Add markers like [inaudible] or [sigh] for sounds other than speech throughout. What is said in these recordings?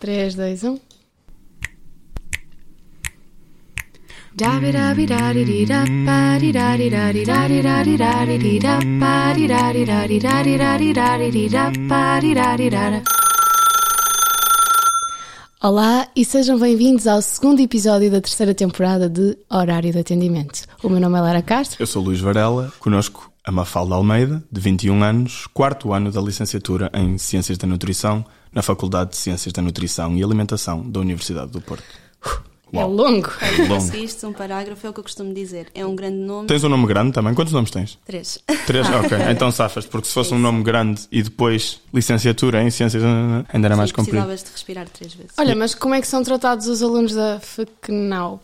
3, 2, 1. Olá e sejam bem-vindos ao segundo episódio da terceira temporada de Horário de Atendimento. O meu nome é Lara Castro. Eu sou Luís Varela, conosco a Mafalda Almeida, de 21 anos, quarto ano da licenciatura em Ciências da Nutrição na Faculdade de Ciências da Nutrição e Alimentação da Universidade do Porto. É longo. Olha, Longo. conseguiste um parágrafo, é o que eu costumo dizer. É um grande nome. Tens um nome grande também? Quantos nomes tens? Três. Três? [laughs] Ok, então safas, porque se fosse um nome grande e depois licenciatura em Ciências ainda era mais Sim, comprido. Precisavas de respirar três vezes. Olha, mas como é que são tratados os alunos da FECNAUP?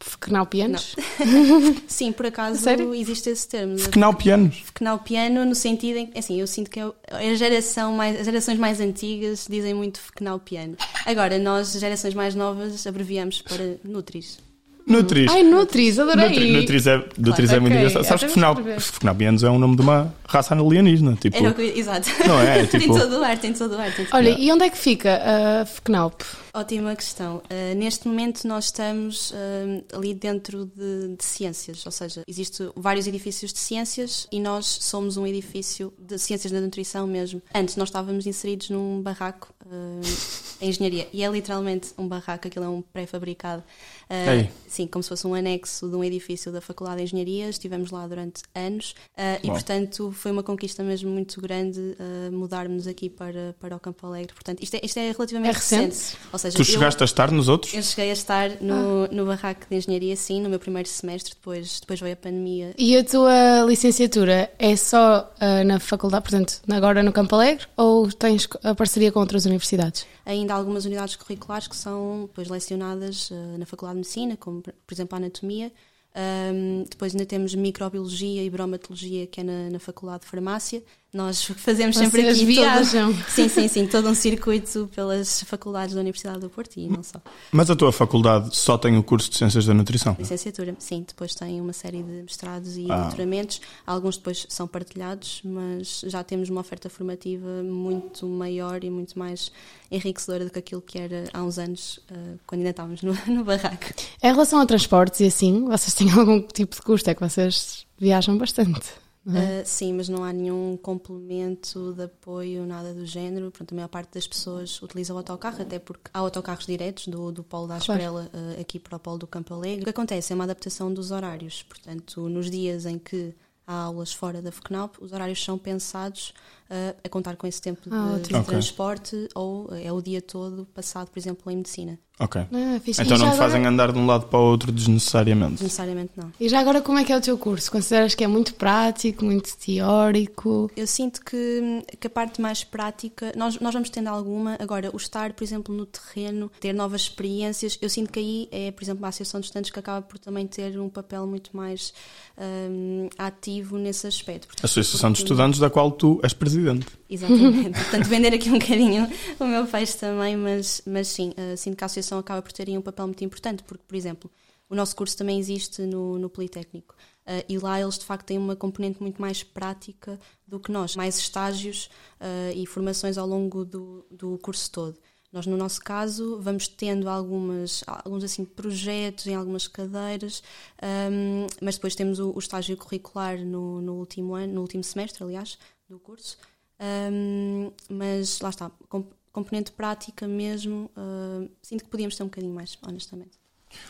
FECNAUPianos? [laughs] Sim, por acaso Sério? existe esse termo. de Canal Pianos. Fecnal piano no sentido em que, assim, eu sinto que é a geração mais, as gerações mais antigas dizem muito fecnal piano. Agora, nós, gerações mais novas, abreviamos para Nutris. Nutris. Ai, Nutris, adorei. Nutri- Nutris é, Nutris é muito engraçado. Sabes que vou Fenal- escrever. Fenalpianos é um nome de uma raça alienígena. Tipo, Era o que, eu- exato. Não é? [laughs] tem Tipo- todo o ar, tem todo o ar. Tem todo o Olha, ar. e onde é que fica a FECNAUP? Ótima questão. Uh, neste momento nós estamos uh, ali dentro de, de ciências, ou seja, existem vários edifícios de ciências e nós somos um edifício de ciências da nutrição mesmo. Antes nós estávamos inseridos num barraco uh, em engenharia e é literalmente um barraco, aquilo é um pré-fabricado. Uh, sim, como se fosse um anexo de um edifício da Faculdade de Engenharia. Estivemos lá durante anos uh, e, portanto, foi uma conquista mesmo muito grande uh, mudarmos aqui para, para o Campo Alegre. Portanto, isto é, isto é relativamente É recente? Ou seja, tu eu- chegaste a estar nos outros? eu cheguei a estar no, no barraco de engenharia, sim, no meu primeiro semestre, depois, depois veio a pandemia. E a tua licenciatura é só ah, na faculdade, portanto, agora no Campo Alegre, ou tens a parceria com outras universidades? Ainda há algumas unidades curriculares que são depois lecionadas eh, na Faculdade de Medicina, como por exemplo a Anatomia. Ahm, depois ainda temos Microbiologia e Bromatologia, que é na, na Faculdade de Farmácia. Nós fazemos sempre Vocês aqui viajam. Todo, sim, sim, sim, todo um circuito pelas faculdades da Universidade do Porto e não só. Mas a tua faculdade só tem o curso de Ciências da Nutrição? Licenciatura, sim, depois tem uma série de mestrados e Ah. doutoramentos. Alguns depois são partilhados, mas já temos uma oferta formativa muito maior e muito mais enriquecedora do que aquilo que era há uns anos, eh, quando ainda estávamos no, [laughs] no barraco. Em relação a transportes e assim, vocês têm [laughs] algum tipo de custo? É que vocês viajam bastante. É? Eh, sim, mas não há nenhum complemento de apoio, nada do género. Pronto, a maior parte das pessoas utiliza o autocarro, até porque há autocarros diretos do, do Polo da Claro. Asprela eh, aqui para o Polo do Campo Alegre. O que acontece é uma adaptação dos horários. Portanto, nos dias em que há aulas fora da FECNAUP, os horários são pensados eh, a contar com esse tempo de, Ah, de ótimo. Ok. transporte ou é o dia todo passado, por exemplo, em medicina. Ok. Ah. Então E não te fazem agora- andar de um lado para o outro desnecessariamente. Necessariamente não. E já agora, como é que é o teu curso? Consideras que é muito prático, muito teórico? Eu sinto que, que a parte mais prática, nós, nós vamos tendo alguma, agora o estar, por exemplo, no terreno, ter novas experiências, eu sinto que aí é, por exemplo, a Associação de Estudantes que acaba por também ter um papel muito mais hum, ativo nesse aspecto. A Associação de Porque- Estudantes da qual tu és presidente. Exatamente. [laughs] Portanto, vender aqui um bocadinho o meu peixe também, mas, mas sim, uh, sinto que a associação acaba por ter aí um papel muito importante, porque, por exemplo, o nosso curso também existe no, no Politécnico. Uh, e lá eles de facto têm uma componente muito mais prática do que nós, mais estágios uh, e formações ao longo do, do curso todo. Nós, no nosso caso, vamos tendo algumas, alguns assim, projetos em algumas cadeiras, um, mas depois temos o, o estágio curricular no, no último ano, no último semestre, aliás, do curso. Um, mas lá está, com- componente prática mesmo, uh, sinto que podíamos ter um bocadinho mais, honestamente.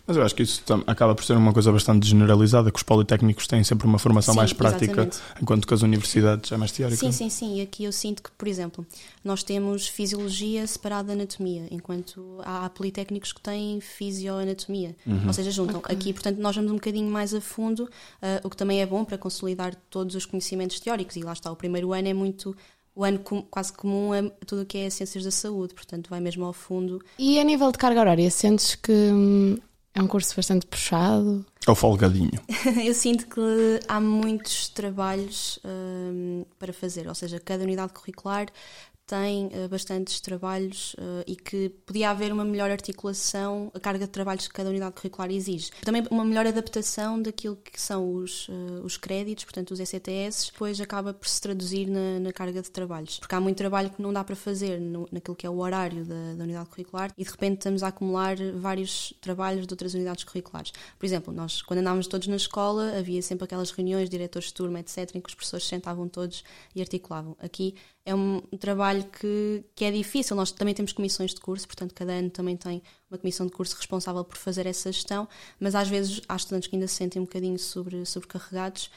Mas eu acho que isso acaba por ser uma coisa bastante generalizada, que os politécnicos têm sempre uma formação Sim, mais prática, exatamente. enquanto que as universidades é mais teórica. Sim, sim, sim. E aqui eu sinto que, por exemplo, nós temos fisiologia separada da anatomia, enquanto há, politécnicos que têm fisioanatomia, ou seja, juntam. Aqui, portanto, nós vamos um bocadinho mais a fundo, uh, o que também é bom para consolidar todos os conhecimentos teóricos. E lá está, o primeiro ano é muito. O ano com- quase comum a tudo o que é ciências da saúde, portanto, vai mesmo ao fundo. E a nível de carga horária, sentes que hum, é um curso bastante puxado? Ou folgadinho. [laughs] Eu sinto que há muitos trabalhos hum, para fazer, ou seja, cada unidade curricular tem uh, bastantes trabalhos uh, e que podia haver uma melhor articulação, a carga de trabalhos que cada unidade curricular exige. Também uma melhor adaptação daquilo que são os, uh, os créditos, portanto os ECTS, depois acaba por se traduzir na, na, carga de trabalhos. Porque há muito trabalho que não dá para fazer no, naquilo que é o horário da, da, unidade curricular e de repente estamos a acumular vários trabalhos de outras unidades curriculares. Por exemplo, nós quando andávamos todos na escola havia sempre aquelas reuniões, diretores de turma, etc., em que os professores sentavam todos e articulavam. Aqui é um trabalho que, que é difícil. Nós também temos comissões de curso, portanto, cada ano também tem uma comissão de curso responsável por fazer essa gestão, mas às vezes há estudantes que ainda se sentem um bocadinho sobre, sobrecarregados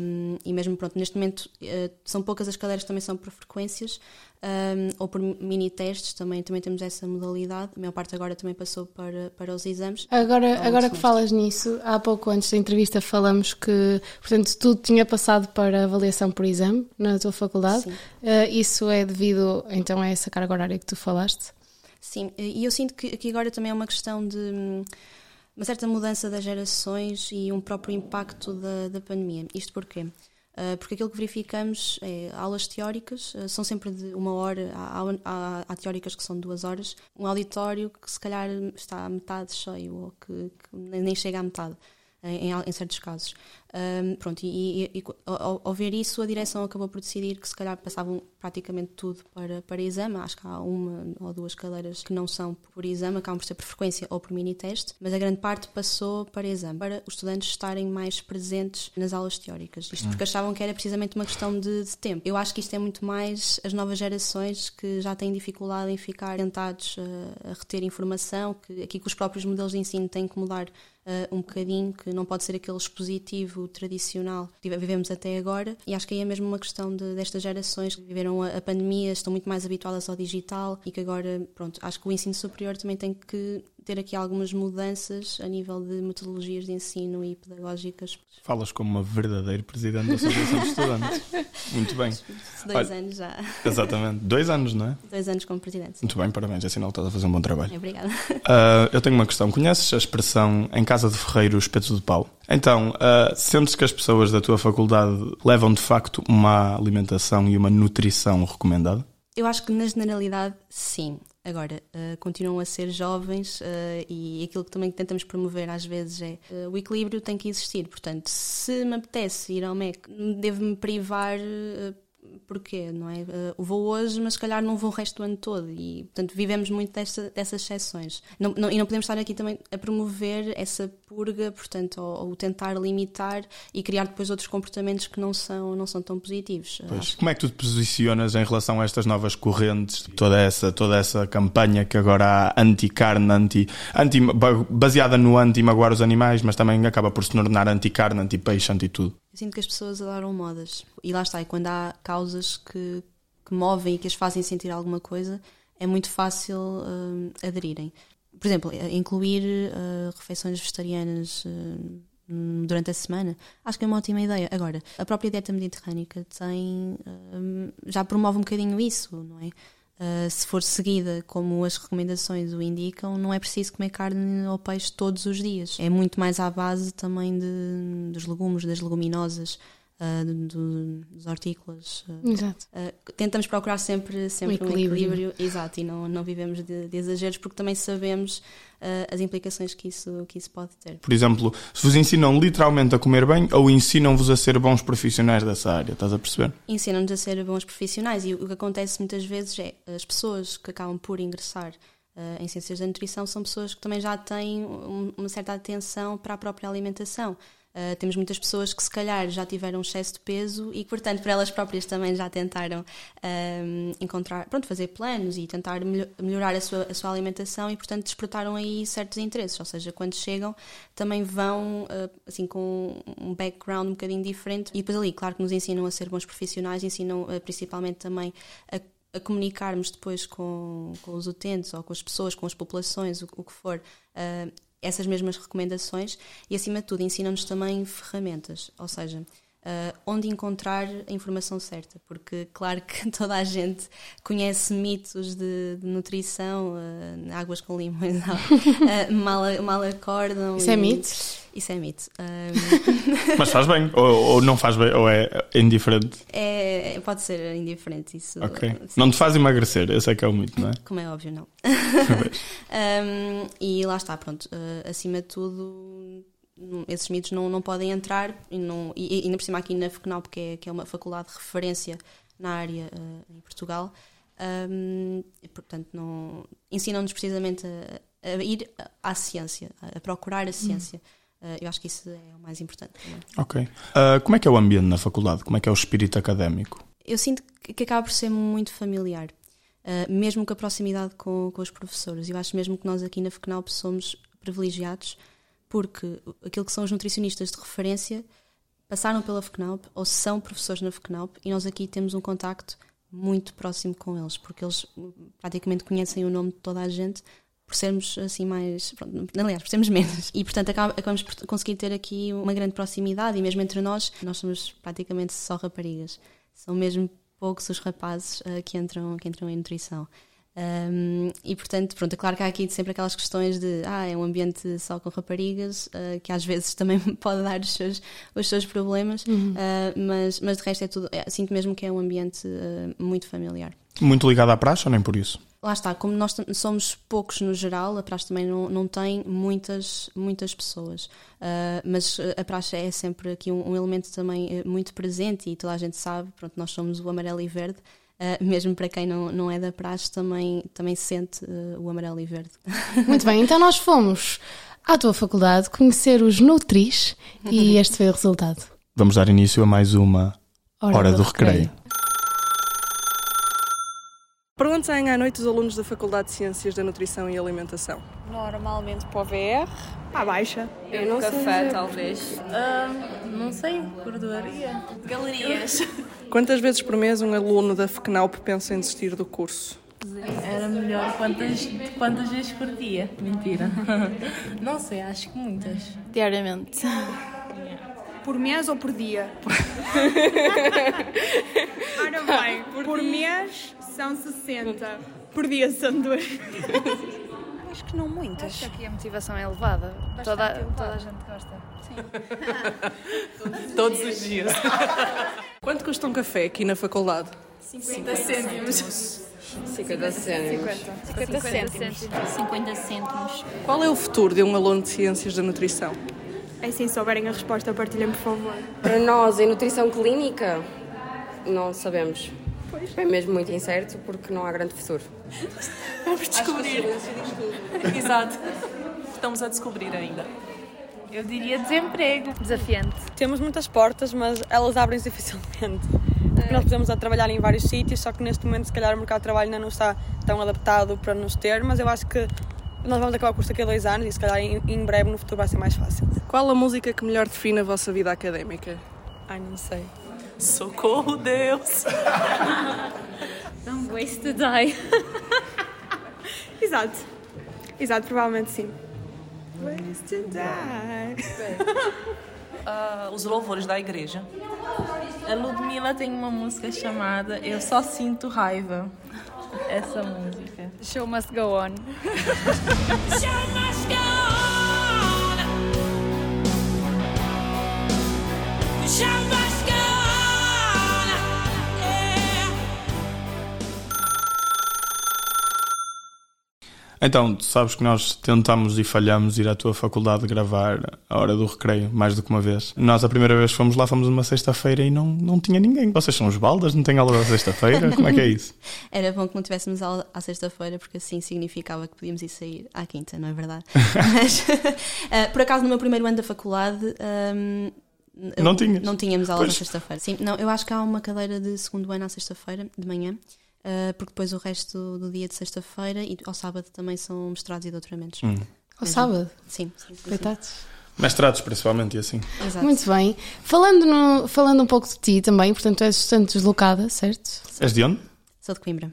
um, e mesmo, pronto, neste momento uh, são poucas as cadeiras que também são por frequências um, ou por mini testes, também, também temos essa modalidade. A maior parte agora também passou para, para os exames. Agora, agora que falas nisso, há pouco antes da entrevista falamos que, portanto, tudo tinha passado para avaliação por exame na tua faculdade. Uh, isso é devido, então, a essa carga horária que tu falaste? Sim, e eu sinto que aqui agora também é uma questão de hum, uma certa mudança das gerações e um próprio impacto da, da pandemia. Isto porquê? Uh, porque aquilo que verificamos é aulas teóricas, uh, são sempre de uma hora, há, há, há, teóricas que são duas horas, um auditório que se calhar está a metade cheio ou que, que nem chega à metade em, em certos casos. Um, pronto, e, e, e ao, ao, ver isso, a direção acabou por decidir que se calhar passavam praticamente tudo para, para exame. Acho que há uma ou duas cadeiras que não são por exame, acabam por ser por frequência ou por mini-teste, mas a grande parte passou para exame, para os estudantes estarem mais presentes nas aulas teóricas. Isto porque achavam que era precisamente uma questão de, de tempo. Eu acho que isto é muito mais as novas gerações que já têm dificuldade em ficar tentados a, a reter informação, que aqui com os próprios modelos de ensino têm que mudar uh, um bocadinho, que não pode ser aquele expositivo tradicional que vivemos até agora. E acho que aí é mesmo uma questão de, destas gerações que viveram a, a, pandemia, estão muito mais habituadas ao digital e que agora, pronto, acho que o ensino superior também tem que ter aqui algumas mudanças a nível de metodologias de ensino e pedagógicas. Falas como uma verdadeira presidente da Associação de Estudantes. [laughs] Muito bem. Dois Olha, anos já. Exatamente. Dois anos, não é? Dois anos como presidente. Muito bem, parabéns. É sinal que estás a fazer um bom trabalho. Obrigada. Uh, eu tenho uma questão. Conheces a expressão em casa de ferreiro espeto de pau? Então, uh, sentes que as pessoas da tua faculdade levam de facto uma alimentação e uma nutrição recomendada? Eu acho que na generalidade, sim. Agora, uh, continuam a ser jovens uh, e aquilo que também tentamos promover às vezes é uh, o equilíbrio tem que existir. Portanto, se me apetece ir ao MEC, devo-me privar porquê, não é? Vou hoje, mas se calhar não vou o resto do ano todo e, portanto, vivemos muito desta, dessas exceções. Não, não, e não podemos estar aqui também a promover essa purga, portanto, ou, ou, tentar limitar e criar depois outros comportamentos que não são, não são tão positivos. Pois, como é que tu te posicionas em relação a estas novas correntes, toda essa, toda essa campanha que agora há anti-carne, anti, anti, baseada no anti-magoar os animais, mas também acaba por se tornar anti-carne, anti-peixe, anti-tudo? Eu sinto que as pessoas adoram modas. E lá está, e quando há causas que, que movem e que as fazem sentir alguma coisa, é muito fácil uh, aderirem. Por exemplo, eh, incluir uh, refeições vegetarianas uh, durante a semana, acho que é uma ótima ideia. Agora, a própria dieta mediterrânica tem, já promove um bocadinho isso, não é? Uh, se for seguida como as recomendações o indicam, não é preciso comer carne ou peixe todos os dias. É muito mais à base também de, dos legumes, das leguminosas, uh, do, dos hortícolas. Uh, exato. tentamos procurar sempre, sempre um, equilíbrio. um equilíbrio. Exato, e não, não vivemos de, de exageros porque também sabemos as implicações que isso, que isso pode ter. Por exemplo, se vos ensinam literalmente a comer bem ou ensinam-vos a ser bons profissionais dessa área, estás a perceber? Ensinam-nos a ser bons profissionais e o que acontece muitas vezes é as pessoas que acabam por ingressar Uh, em ciências da nutrição são pessoas que também já têm um, uma certa atenção para a própria alimentação. Uh, temos muitas pessoas que se calhar já tiveram excesso de peso e que, portanto, para elas próprias também já tentaram uh, encontrar, pronto, fazer planos e tentar melhorar a sua, a sua alimentação e, portanto, despertaram aí certos interesses. Ou seja, quando chegam, também vão uh, assim com um background um bocadinho diferente e depois ali, claro que nos ensinam a ser bons profissionais, ensinam principalmente também a a comunicarmos depois com, com os utentes ou com as pessoas, com as populações, o, o que for, uh, essas mesmas recomendações e, acima de tudo, ensinam-nos também ferramentas. Ou seja, uh, onde encontrar a informação certa, porque claro que [laughs] toda a gente conhece mitos de, de nutrição, uh, águas com limões, uh, [laughs] mal, mal acordam. Isso é e, é mito? Isso é mito. [laughs] Mas faz bem, ou, ou, não faz bem, ou é indiferente? É, pode ser indiferente, isso. Ok. Não te faz emagrecer, esse é que é o mito, não é? Como é óbvio, não. um, e lá está, pronto. acima de tudo esses mitos não, não podem entrar e, não, e ainda por cima aqui na FECNAL, porque é, que é uma faculdade de referência na área uh, em Portugal, um, e, portanto ensinam-nos precisamente a, a, ir à ciência, a procurar a ciência. Uh, eu acho que isso é o mais importante. Também. Ok. Uh, como é que é o ambiente na faculdade? Como é que é o espírito académico? Eu sinto que acaba por ser muito familiar. Uh, mesmo com a proximidade com, com os professores. Eu acho mesmo que nós aqui na FECNAL somos privilegiados porque aquilo que são os nutricionistas de referência passaram pela FECNAUP ou são professores na FECNAUP e nós aqui temos um contacto muito próximo com eles, porque eles praticamente conhecem o nome de toda a gente por sermos assim mais. Pronto, aliás, por sermos menos. E portanto acabamos por conseguir ter aqui uma grande proximidade e mesmo entre nós, nós somos praticamente só raparigas. São mesmo poucos os rapazes uh, que, entram, que entram em nutrição. Um, e portanto, pronto, é claro que há aqui sempre aquelas questões de ah, é um ambiente só com raparigas, uh, que às vezes [laughs] também pode dar os seus, os seus problemas, uhum. uh, mas, mas de resto é tudo, é, sinto mesmo que é um ambiente uh, muito familiar. Muito ligado à praxe ou nem por isso? Lá está, como nós somos poucos no geral, a praxe também não, não tem muitas, muitas pessoas. mas a praxe é sempre aqui um, um elemento também muito presente e toda a gente sabe, pronto, nós somos o amarelo e verde, Uh, mesmo para quem não, não é da praxe, também, também sente uh, o amarelo e verde. [laughs] Muito bem, então nós fomos à tua faculdade conhecer os Nutris e este foi o resultado. Vamos dar início a mais uma Hora, Hora do, do recreio. recreio. Saem à noite os alunos da Faculdade de Ciências da Nutrição e Alimentação? Normalmente para o VR. À baixa. Eu não Café, sei. talvez. Uh, não sei, gorduaria. Galerias. [laughs] Quantas vezes por mês um aluno da FECNAUP pensa em desistir do curso? Era melhor quantas, quantas vezes por dia. Mentira. [laughs] Não sei, acho que muitas. Diariamente. Por mês ou por dia? [laughs] Ora bem, por, por mês são 60. Por dia são duas. Acho que não muitas. Acho que aqui a motivação é elevada. Toda, toda a gente gosta. Sim. [laughs] Todos os dias. Quanto custa um café aqui na faculdade? 50 cêntimos. 50 cêntimos. 50 cêntimos. 50 cêntimos. Qual é o futuro de um aluno de Ciências da Nutrição? É se souberem a resposta, partilhem, por favor. Para nós, em nutrição clínica, não sabemos. Pois. É mesmo muito incerto porque não há grande futuro. Vamos descobrir. Exato. Estamos a descobrir ainda. Eu diria desemprego. Desafiante. Temos muitas portas, mas elas abrem-se [laughs] dificilmente. Porque nós podemos a trabalhar em vários sítios, só que neste momento, se calhar, o mercado de trabalho ainda não está tão adaptado para nos ter, mas eu acho que nós vamos acabar o curso daqui a dois anos e, se calhar, em, em breve, no futuro, vai ser mais fácil. Qual a música que melhor define a vossa vida académica? Ai, não sei. Socorro, Deus! [laughs] Don't waste to die. [laughs] Exato. Exato, provavelmente sim. Waste to die. Uh, os louvores da igreja. A Ludmilla tem uma música chamada Eu Só Sinto Raiva. Essa música. Show must go on. Show must go on. Então, tu sabes que nós tentamos e falhamos ir à tua faculdade gravar a hora do recreio, mais do que uma vez. Nós, a primeira vez que fomos lá, fomos numa sexta-feira e não, não tinha ninguém. Vocês são os baldas? Não têm aula da sexta-feira? Como é que é isso? [laughs] Era bom que não tivéssemos aula à sexta-feira, porque assim significava que podíamos ir sair à quinta, não é verdade? [laughs] Mas, uh, [laughs] por acaso, no meu primeiro ano da faculdade. Um, não tinha. Não tínhamos aula pois. na sexta-feira. Sim, não, eu acho que há uma cadeira de segundo ano à sexta-feira, de manhã. Uh, porque depois o resto do dia de sexta-feira e ao sábado também são mestrados e doutoramentos. Hum. Ao sábado? Sim. sim, sim Coitados. Mestrados, principalmente, e assim. Exato. Muito bem. Falando, no, falando um pouco de ti também, portanto, és estudante deslocada, certo? És de onde? Sou de Coimbra.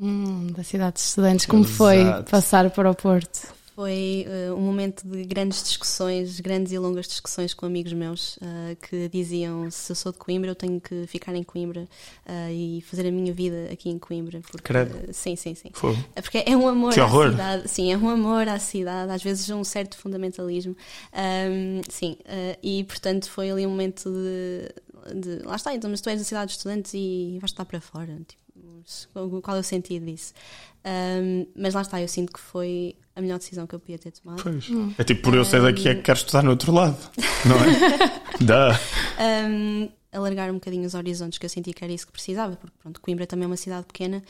Hum, da cidade de estudantes. Como Exato. foi passar para o Porto? Foi uh, um momento de grandes discussões, grandes e longas discussões com amigos meus uh, que diziam: se eu sou de Coimbra, eu tenho que ficar em Coimbra uh, e fazer a minha vida aqui em Coimbra. Porque, sim, sim, sim. Foi. Porque é um amor que à horror. cidade. Sim, é um amor à cidade, às vezes um certo fundamentalismo. Um, sim, e portanto foi ali um momento de, de. Lá está, então, mas tu és da cidade dos estudantes e vais estar para fora. Tipo, qual é o sentido disso? Um, mas lá está, eu sinto que foi a melhor decisão que eu podia ter tomado. Pois. Hum. É tipo, por eu ser daqui é que quero estudar no outro lado, [laughs] não é? Dá. Um, alargar um bocadinho os horizontes, que eu senti que era isso que precisava, porque pronto, Coimbra também é uma cidade pequena,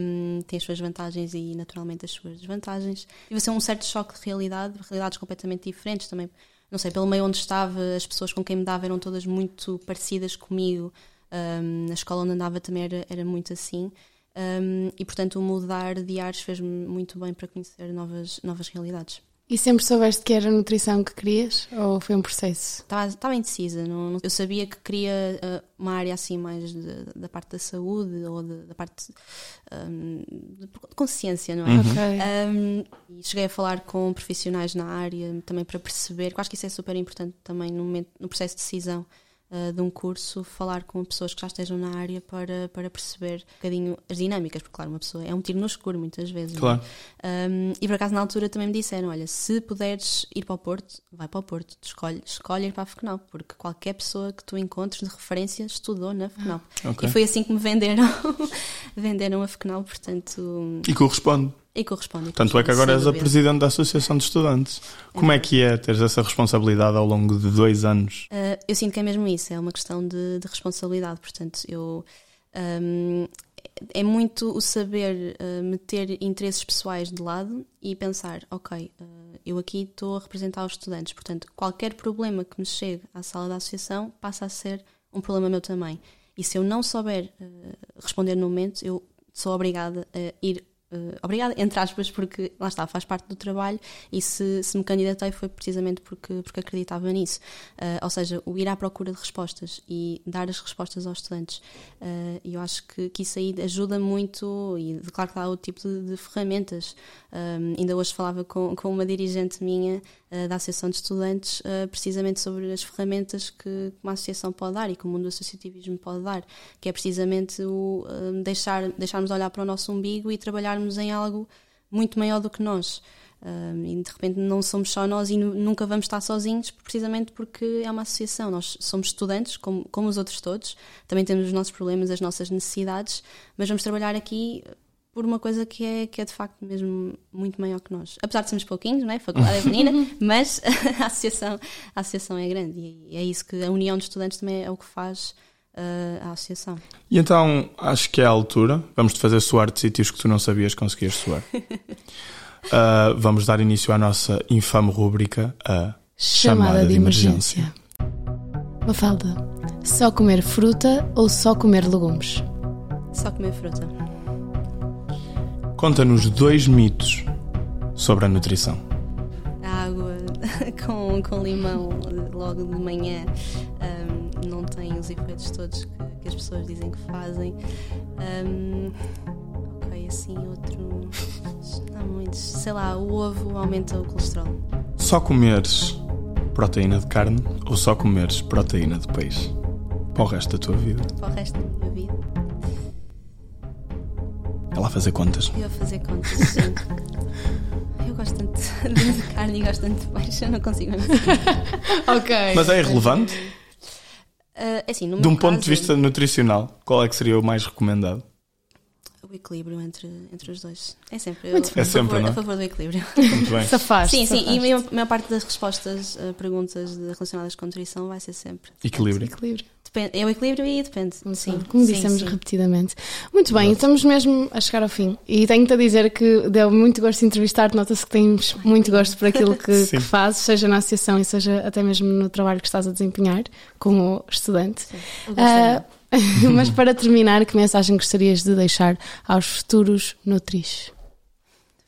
um, tem as suas vantagens e naturalmente as suas desvantagens. Tive ser um certo choque de realidade, realidades completamente diferentes também. Não sei, pelo meio onde estava, as pessoas com quem me dava eram todas muito parecidas comigo. Um, na escola onde andava também era, era muito assim. Um, e portanto o mudar de ares fez-me muito bem para conhecer novas, novas realidades. E sempre soubeste que era a nutrição que querias ou foi um processo? Estava, estava indecisa. Não, não, eu sabia que queria uh, uma área assim mais de, da parte da saúde ou de, da parte um, de consciência, não é? Uhum. Okay. Um, e cheguei a falar com profissionais na área também para perceber, eu acho que isso é super importante também no, momento, no processo de decisão uh, de um curso, falar com pessoas que já estejam na área para, para perceber um bocadinho as dinâmicas, porque, claro, uma pessoa é um tiro no escuro muitas vezes. É? Claro. Um, e por acaso, na altura, também me disseram: olha, se puderes ir para o Porto, vai para o Porto, escolhe, escolhe ir para a FECNAL, porque qualquer pessoa que tu encontres de referência estudou na FECNAL. Ah, okay. E foi assim que me venderam, [laughs] venderam a FECNAL, portanto. E corresponde. E corresponde. Tanto é que agora és a presidente da Associação de Estudantes. Como é que é ter essa responsabilidade ao longo de dois anos? Uh, eu sinto que é mesmo isso, é uma questão de, de responsabilidade. Portanto, eu. Um, é muito o saber uh, meter interesses pessoais de lado e pensar, ok, uh, eu aqui estou a representar os estudantes, portanto, qualquer problema que me chegue à sala da associação passa a ser um problema meu também. E se eu não souber responder no momento, eu sou obrigada a ir Uh, obrigada, entre aspas, porque lá está, faz parte do trabalho e se, se me candidatei foi precisamente porque, porque acreditava nisso. Uh, ou seja, o ir à procura de respostas e dar as respostas aos estudantes. Uh, eu acho que, que isso aí ajuda muito, e claro que há outro tipo de, de ferramentas. Ainda hoje falava com, com uma dirigente minha da Associação de Estudantes, precisamente sobre as ferramentas que uma associação pode dar e que o mundo do associativismo pode dar, que é precisamente o deixar, deixarmos olhar para o nosso umbigo e em algo muito maior do que nós. Um, e de repente não somos só nós e nunca vamos estar sozinhos, precisamente porque é uma associação. Nós somos estudantes, como, como os outros todos, também temos os nossos problemas, as nossas necessidades, mas vamos trabalhar aqui por uma coisa que é, que é de facto mesmo muito maior que nós. Apesar de sermos pouquinhos, não é? A faculdade é pequenina, [laughs] mas [laughs] a associação, a associação é grande e é isso que a união de estudantes também é o que faz uh, à associação. E então acho que é a altura. Vamos te fazer suar de sítios que tu não sabias que conseguias suar. uh, [laughs] vamos dar início à nossa infame rúbrica, a chamada, chamada de, de emergência. emergência. Mafalda, só comer fruta ou só comer legumes? Só comer fruta. Conta-nos dois mitos sobre a nutrição. A água [laughs] com, com limão logo de manhã um, não tem os efeitos todos que, que, as pessoas dizem que fazem. Um, ok, assim, outro. Há muitos. Sei lá, o ovo aumenta o colesterol. Só comeres proteína de carne ou só comeres proteína de peixe? Para o resto da tua vida? Para o resto da minha vida. É lá fazer contas. Eu a fazer contas, sim. [laughs] Eu gosto tanto de carne e gosto tanto de peixe, eu não consigo mesmo. [laughs] ok. Mas é irrelevante? Uh, assim, de um ponto de vista nutricional, qual é que seria o mais recomendado? O equilíbrio entre, entre os dois. É sempre, eu, é a, sempre favor, não? a favor do equilíbrio. Muito bem. [laughs] Sim, sim, e a maior, maior parte das respostas a perguntas relacionadas com nutrição vai ser sempre equilíbrio. equilíbrio. Depende, é o equilíbrio e depende. Sim, como sim, dissemos sim. repetidamente. Muito bem, estamos mesmo a chegar ao fim. E tenho-te a dizer que deu muito gosto de entrevistar-te. Nota-se que tens muito gosto por aquilo que, [laughs] que, fazes, seja na associação e seja até mesmo no trabalho que estás a desempenhar como estudante. Uh, [laughs] mas para terminar, que mensagem gostarias de deixar aos futuros nutris?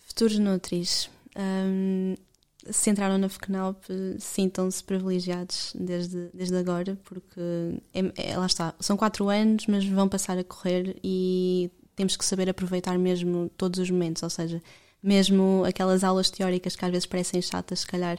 Futuros nutris. Um, se entraram na FECNAUP, sintam-se privilegiados desde, desde agora, porque é, é, lá está, são quatro anos, mas vão passar a correr e temos que saber aproveitar mesmo todos os momentos, ou seja, mesmo aquelas aulas teóricas que às vezes parecem chatas, se calhar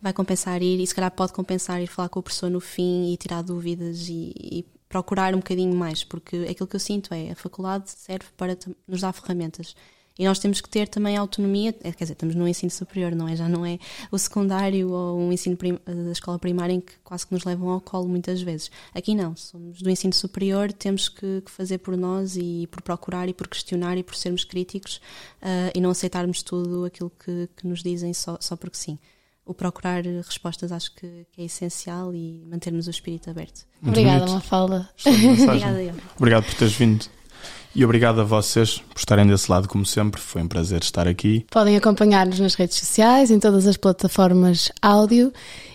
vai compensar ir e se calhar pode compensar ir falar com o professor no fim e tirar dúvidas e, e procurar um bocadinho mais, porque aquilo que eu sinto é a faculdade serve para nos dar ferramentas. E nós temos que ter também autonomia, é, quer dizer, estamos no ensino superior, não é? Já não é o secundário ou o ensino da escola primária em que quase que nos levam ao colo muitas vezes. Aqui não, somos do ensino superior, temos que, que fazer por nós e por procurar e por questionar e por sermos críticos uh, e não aceitarmos tudo aquilo que, que nos dizem só, só porque sim o procurar respostas acho que, que, é essencial e mantermos o espírito aberto. Muito Obrigada, Mafalda. [laughs] Obrigada, eu. Obrigado por teres vindo. E obrigado a vocês por estarem desse lado, como sempre. Foi um prazer estar aqui. Podem acompanhar-nos nas redes sociais, em todas as plataformas áudio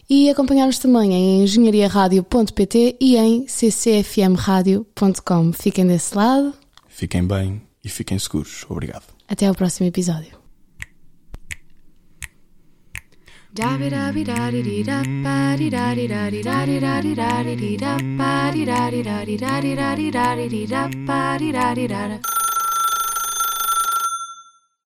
e acompanhar-nos também em engenhariaradio.pt e em ccfmradio.com. Fiquem desse lado. Fiquem bem e fiquem seguros. Obrigado. Até ao próximo episódio. Da bi da bi da di di da ba di da di da di da di da di da di di da ba di da di da di da di da di da di di da ba di da di da da